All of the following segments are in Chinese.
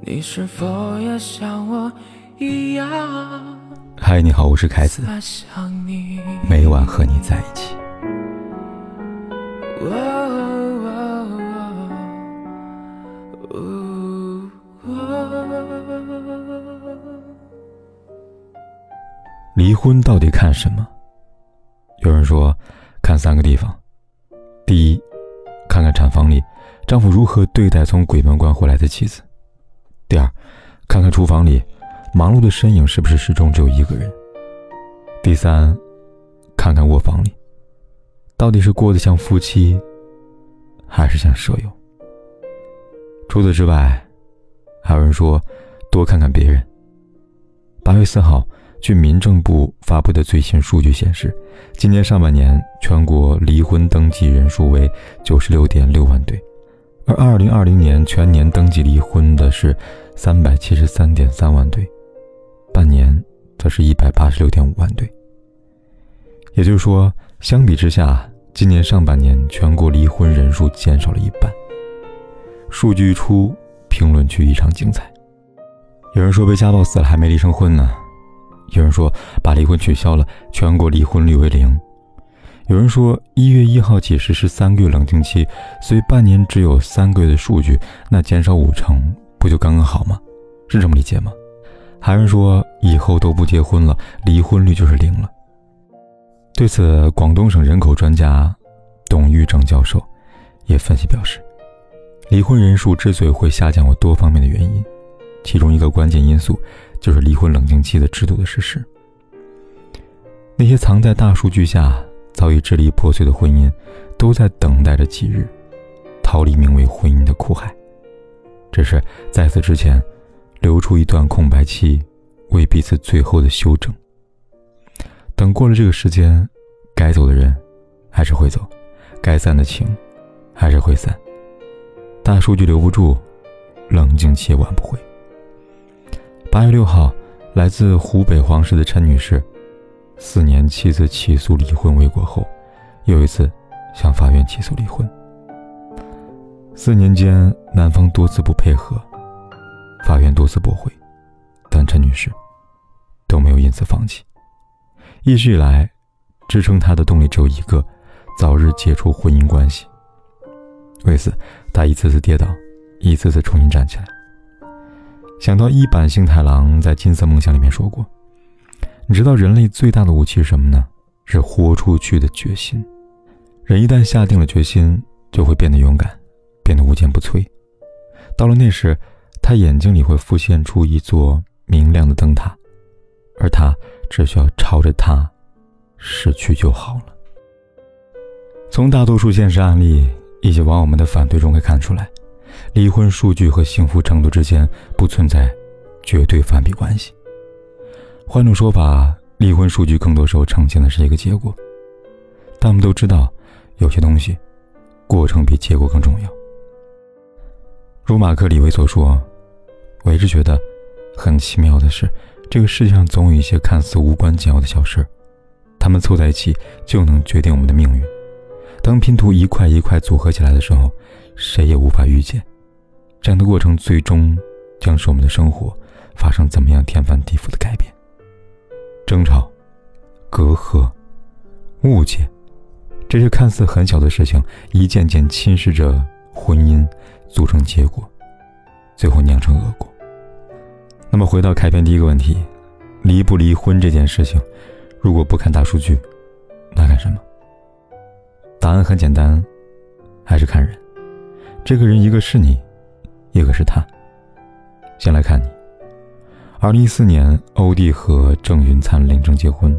你是否也像我一样？嗨，你好，我是凯子。每晚和你在一起。离婚到底看什么？有人说，看三个地方。第一，看看产房里丈夫如何对待从鬼门关回来的妻子；第二，看看厨房里忙碌的身影是不是始终只有一个人；第三，看看卧房里到底是过得像夫妻，还是像舍友。除此之外，还有人说，多看看别人。八月四号。据民政部发布的最新数据显示，今年上半年全国离婚登记人数为九十六点六万对，而二零二零年全年登记离婚的是三百七十三点三万对，半年则是一百八十六点五万对。也就是说，相比之下，今年上半年全国离婚人数减少了一半。数据一出，评论区异常精彩。有人说被家暴死了还没离成婚呢。有人说把离婚取消了，全国离婚率为零。有人说一月一号起实施三个月冷静期，所以半年只有三个月的数据，那减少五成不就刚刚好吗？是这么理解吗？还是说以后都不结婚了，离婚率就是零了。对此，广东省人口专家董玉正教授也分析表示，离婚人数之所以会下降，有多方面的原因，其中一个关键因素。就是离婚冷静期的制度的实施。那些藏在大数据下早已支离破碎的婚姻，都在等待着几日，逃离名为婚姻的苦海。只是在此之前，留出一段空白期，为彼此最后的休整。等过了这个时间，该走的人还是会走，该散的情还是会散。大数据留不住，冷静期挽不回。八月六号，来自湖北黄石的陈女士，四年妻子起诉离婚未果后，又一次向法院起诉离婚。四年间，男方多次不配合，法院多次驳回，但陈女士都没有因此放弃。一直以来，支撑她的动力只有一个：早日解除婚姻关系。为此，她一次次跌倒，一次次重新站起来。想到一坂幸太郎在《金色梦想》里面说过：“你知道人类最大的武器是什么呢？是豁出去的决心。人一旦下定了决心，就会变得勇敢，变得无坚不摧。到了那时，他眼睛里会浮现出一座明亮的灯塔，而他只需要朝着它驶去就好了。”从大多数现实案例以及网友们的反对中可以看出来。离婚数据和幸福程度之间不存在绝对反比关系。换种说法，离婚数据更多时候呈现的是一个结果。但我们都知道，有些东西，过程比结果更重要。如马克·李维所说：“我一直觉得，很奇妙的是，这个世界上总有一些看似无关紧要的小事，它们凑在一起就能决定我们的命运。当拼图一块一块组合起来的时候。”谁也无法预见，这样的过程最终将使我们的生活发生怎么样天翻地覆的改变。争吵、隔阂、误解，这些看似很小的事情，一件件侵蚀着婚姻，组成结果，最后酿成恶果。那么，回到开篇第一个问题：离不离婚这件事情，如果不看大数据，那干什么？答案很简单，还是看人。这个人，一个是你，一个是他。先来看你。二零一四年，欧弟和郑云灿领证结婚。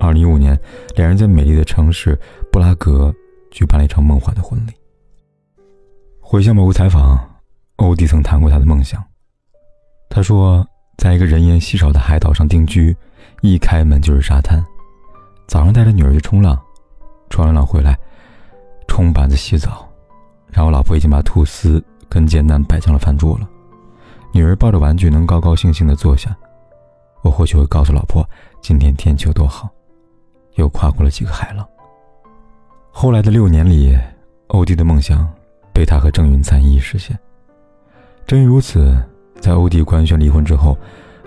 二零一五年，两人在美丽的城市布拉格举办了一场梦幻的婚礼。回想某个采访，欧弟曾谈过他的梦想。他说，在一个人烟稀少的海岛上定居，一开门就是沙滩。早上带着女儿去冲浪，冲完浪回来，冲板子洗澡。然后，老婆已经把吐司跟煎蛋摆上了饭桌了。女儿抱着玩具，能高高兴兴地坐下。我或许会告诉老婆，今天天气有多好，又跨过了几个海浪。后来的六年里，欧弟的梦想被他和郑云灿一一实现。正因如此，在欧弟官宣离婚之后，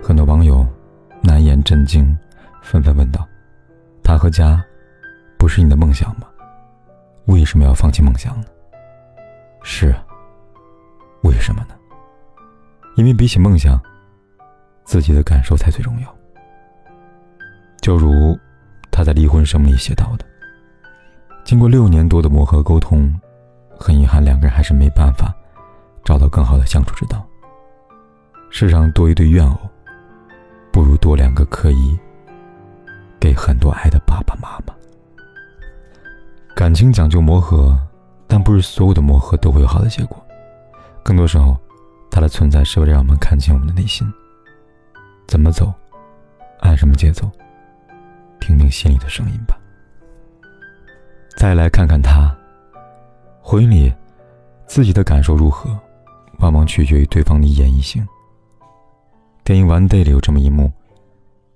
很多网友难言震惊，纷纷问道：“他和家不是你的梦想吗？为什么要放弃梦想呢？”是，为什么呢？因为比起梦想，自己的感受才最重要。就如他在离婚声明里写到的：“经过六年多的磨合沟通，很遗憾，两个人还是没办法找到更好的相处之道。”世上多一对怨偶，不如多两个可以给很多爱的爸爸妈妈。感情讲究磨合，但不是所有的磨合都会有好的结果。更多时候，它的存在是为了让我们看清我们的内心。怎么走，按什么节奏，听听心里的声音吧。再来看看他，婚姻里自己的感受如何，往往取决于对方的一言一行。电影《One Day》里有这么一幕，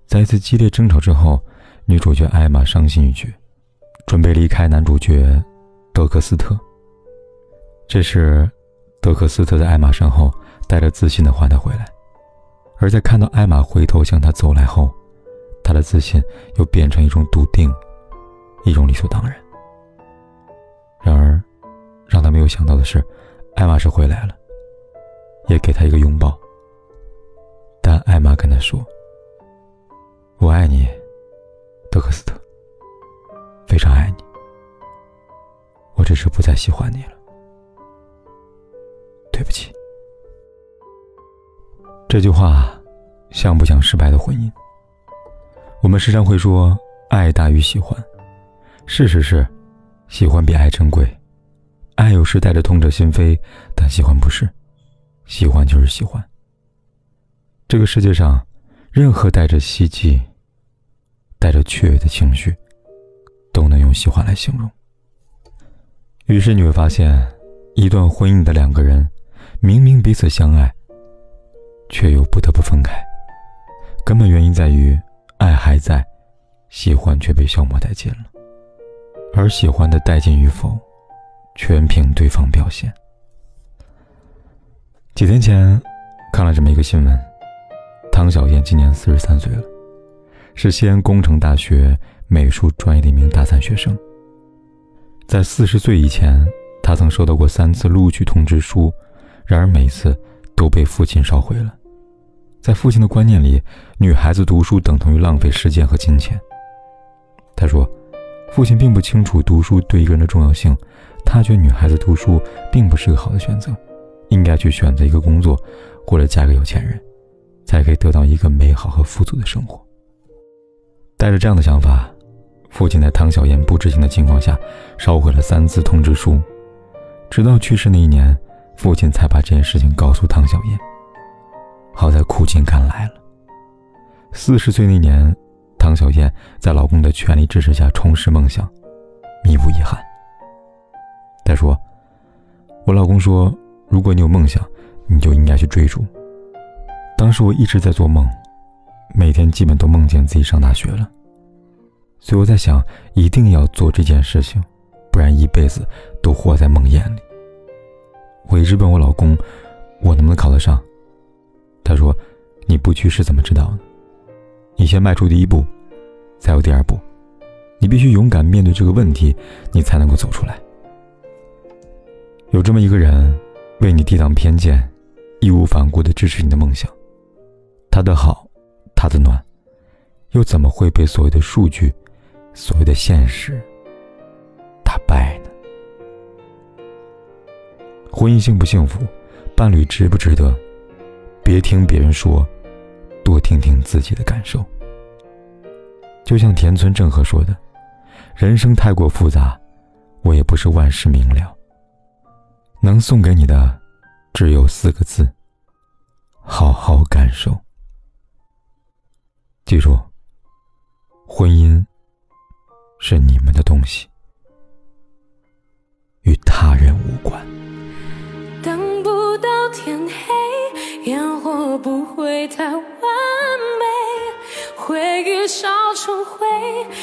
在一次激烈争吵之后，女主角艾玛伤心欲绝，准备离开男主角德克斯特。这时，德克斯特在艾玛身后带着自信的唤她回来，而在看到艾玛回头向他走来后，他的自信又变成一种笃定，一种理所当然。然而，让他没有想到的是，艾玛是回来了，也给他一个拥抱。但艾玛跟他说：“我爱你，德克斯特，非常爱你。我只是不再喜欢你了，对不起。”这句话像不像失败的婚姻？我们时常会说爱大于喜欢，事实是，喜欢比爱珍贵。爱有时带着痛彻心扉，但喜欢不是，喜欢就是喜欢。这个世界上，任何带着希冀、带着雀跃的情绪，都能用喜欢来形容。于是你会发现，一段婚姻的两个人，明明彼此相爱，却又不得不分开。根本原因在于，爱还在，喜欢却被消磨殆尽了。而喜欢的殆尽与否，全凭对方表现。几天前，看了这么一个新闻。汤小燕今年四十三岁了，是西安工程大学美术专业的一名大三学生。在四十岁以前，她曾收到过三次录取通知书，然而每次都被父亲烧毁了。在父亲的观念里，女孩子读书等同于浪费时间和金钱。他说，父亲并不清楚读书对一个人的重要性，他觉得女孩子读书并不是个好的选择，应该去选择一个工作，或者嫁个有钱人。才可以得到一个美好和富足的生活。带着这样的想法，父亲在汤小燕不知情的情况下烧毁了三次通知书，直到去世那一年，父亲才把这件事情告诉汤小燕。好在苦尽甘来了。四十岁那年，唐小燕在老公的全力支持下重拾梦想，弥补遗憾。她说：“我老公说，如果你有梦想，你就应该去追逐。”当时我一直在做梦，每天基本都梦见自己上大学了，所以我在想，一定要做这件事情，不然一辈子都活在梦魇里。我一直问我老公，我能不能考得上？他说：“你不去是怎么知道的？你先迈出第一步，才有第二步。你必须勇敢面对这个问题，你才能够走出来。有这么一个人，为你抵挡偏见，义无反顾地支持你的梦想。”他的好，他的暖，又怎么会被所谓的数据、所谓的现实打败呢？婚姻幸不幸福，伴侣值不值得？别听别人说，多听听自己的感受。就像田村正和说的：“人生太过复杂，我也不是万事明了。能送给你的，只有四个字：好好感受。”记住，婚姻是你们的东西，与他人无关。不会太完美，回忆烧成灰，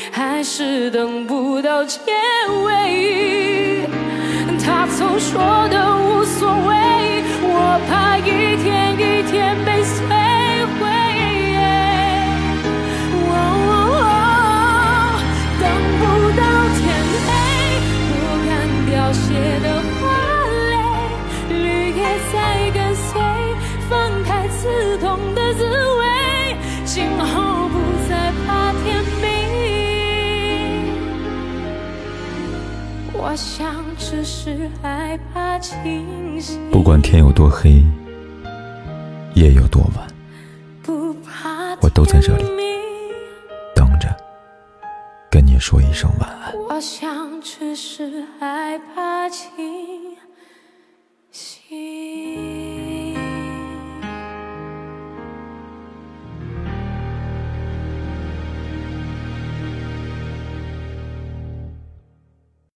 还是等不到结尾。他曾说的无所谓。我怕一天一天被摧毁。等不到天黑，不敢凋谢的花蕾，绿叶在跟随，刺痛的滋味，今后不再怕天明。我想只是害怕清醒，不管天有多黑，夜有多晚，不怕我都在这里等着跟你说一声晚安。我想只是害怕清